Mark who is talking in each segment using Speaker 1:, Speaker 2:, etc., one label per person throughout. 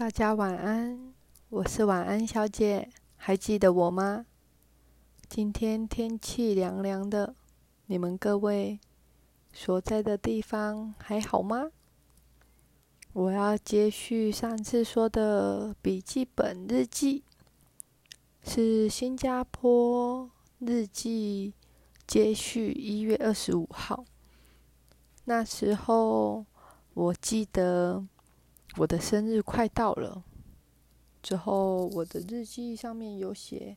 Speaker 1: 大家晚安，我是晚安小姐，还记得我吗？今天天气凉凉的，你们各位所在的地方还好吗？我要接续上次说的笔记本日记，是新加坡日记接续一月二十五号。那时候我记得我的生日快到了，之后我的日记上面有写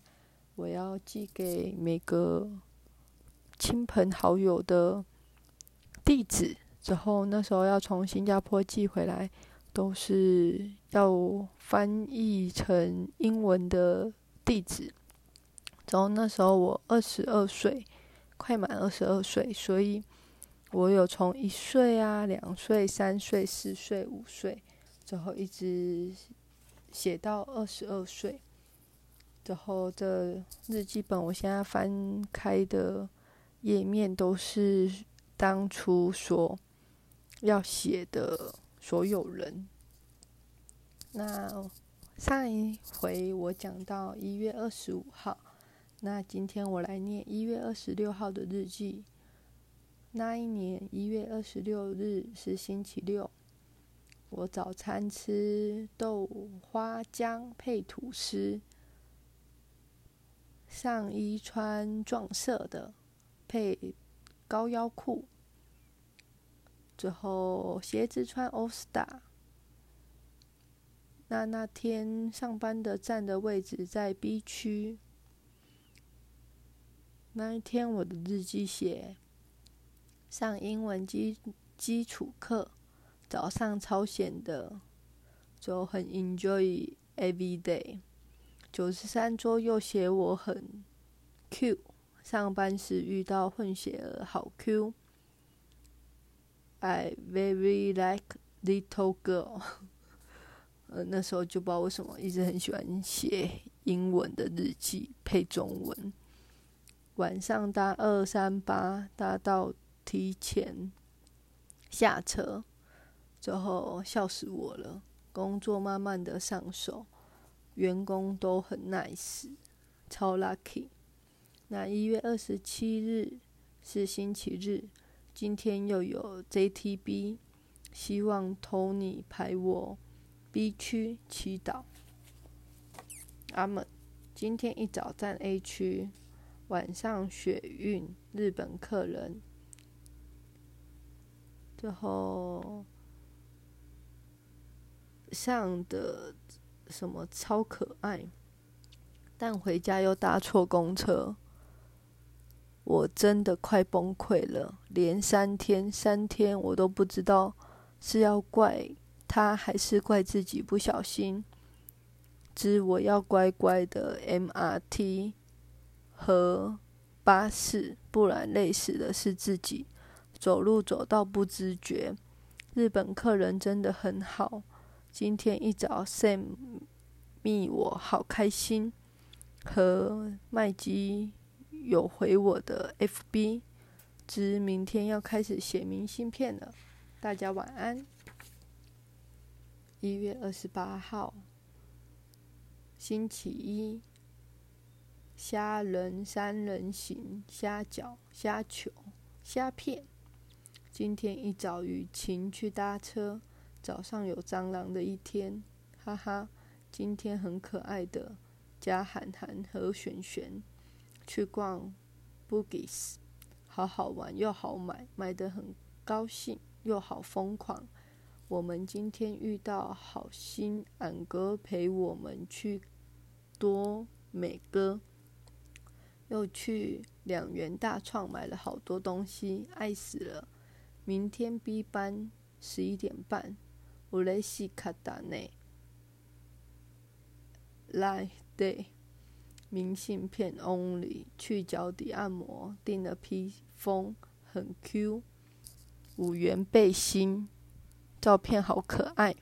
Speaker 1: 我要寄给每个亲朋好友的地址。之后那时候要从新加坡寄回来，都是要翻译成英文的地址。然后那时候我二十二岁，快满二十二岁，所以我有从一岁啊、两岁、三岁、四岁、五岁，之后一直写到二十二岁。之后这日记本，我现在翻开的页面都是当初所。要写的所有人。那上一回我讲到一月二十五号，那今天我来念一月二十六号的日记。那一年一月二十六日是星期六，我早餐吃豆花浆配吐司，上衣穿撞色的，配高腰裤。最后鞋子穿 All Star。那那天上班的站的位置在 B 区。那一天我的日记写上英文基基础课，早上超闲的，就很 enjoy every day。九十三桌又写我很 Q，上班时遇到混血儿好 Q。I very like little girl。呃，那时候就不知道为什么一直很喜欢写英文的日记配中文。晚上搭二三八搭到提前下车，最后笑死我了。工作慢慢的上手，员工都很 nice，超 lucky。那一月二十七日是星期日。今天又有 JTB，希望 Tony 排我 B 区祈祷。阿门。今天一早站 A 区，晚上雪运日本客人，最后上的什么超可爱，但回家又搭错公车。我真的快崩溃了，连三天三天我都不知道是要怪他还是怪自己不小心。知我要乖乖的 MRT 和巴士，不然累死的是自己。走路走到不知觉。日本客人真的很好，今天一早 Sam 密我好开心，和麦基。有回我的 FB，知明天要开始写明信片了。大家晚安。一月二十八号，星期一，虾仁三人行，虾饺、虾球、虾片。今天一早雨晴去搭车，早上有蟑螂的一天，哈哈。今天很可爱的，加涵涵和璇璇。去逛 Boogies，好好玩又好买，买的很高兴又好疯狂。我们今天遇到好心俺哥陪我们去多美哥，又去两元大创买了好多东西，爱死了。明天 B 班十一点半，我来西卡达内来对。明信片 only 去脚底按摩，订了披风，很 Q，五元背心，照片好可爱。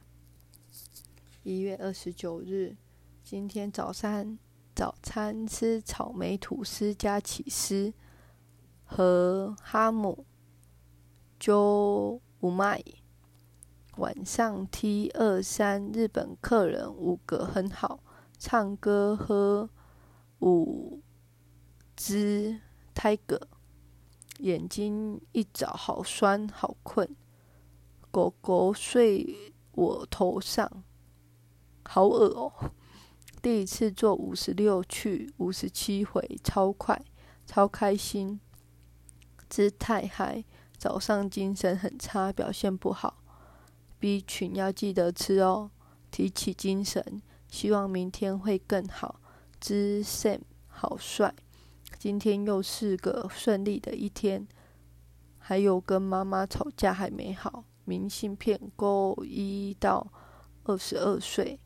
Speaker 1: 一月二十九日，今天早餐早餐吃草莓吐司加起司。和哈姆，就五麦。晚上 T 二三，日本客人五个很好，唱歌喝五只 Tiger，眼睛一早好酸好困，狗狗睡我头上，好恶哦。第一次做五十六去五十七回，超快，超开心，姿态嗨，早上精神很差，表现不好。B 群要记得吃哦，提起精神，希望明天会更好。之 Sam 好帅，今天又是个顺利的一天。还有跟妈妈吵架还没好。明信片勾一到二十二岁。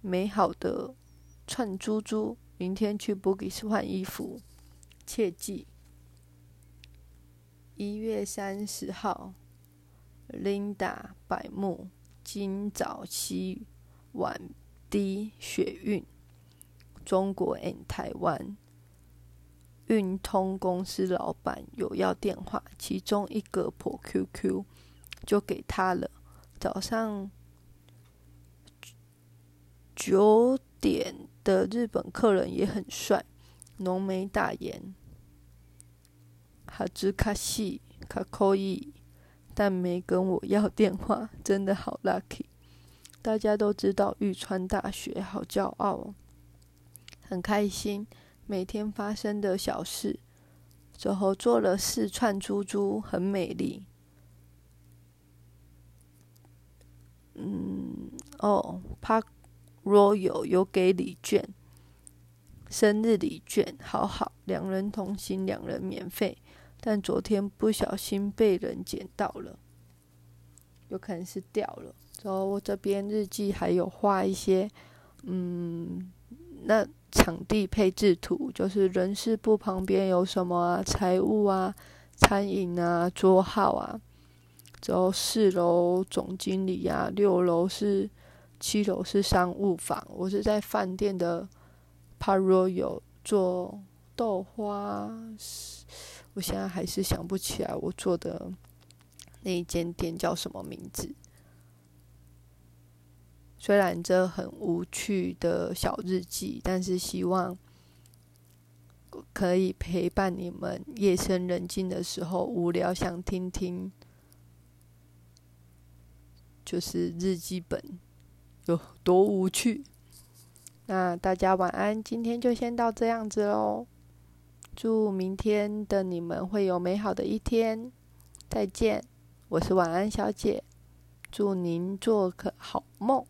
Speaker 1: 美好的串珠珠，明天去 Boogies 换衣服，切记。一月三十号，Linda 百慕，今早西晚低雪运，中国 and 台湾运通公司老板有要电话，其中一个破 QQ 就给他了，早上。九点的日本客人也很帅，浓眉大眼，哈兹卡西卡可以，但没跟我要电话，真的好 lucky。大家都知道玉川大学，好骄傲哦，很开心。每天发生的小事，最后做了四串珠珠，很美丽。嗯，哦，帕。Royal 有给礼券，生日礼券，好好，两人同行，两人免费。但昨天不小心被人捡到了，有可能是掉了。然后我这边日记还有画一些，嗯，那场地配置图，就是人事部旁边有什么啊，财务啊，餐饮啊，桌号啊。之后四楼总经理啊，六楼是。七楼是商务房，我是在饭店的 Paroyo 做豆花，我现在还是想不起来我做的那一间店叫什么名字。虽然这很无趣的小日记，但是希望可以陪伴你们夜深人静的时候，无聊想听听，就是日记本。有多无趣？那大家晚安，今天就先到这样子喽。祝明天的你们会有美好的一天，再见。我是晚安小姐，祝您做个好梦。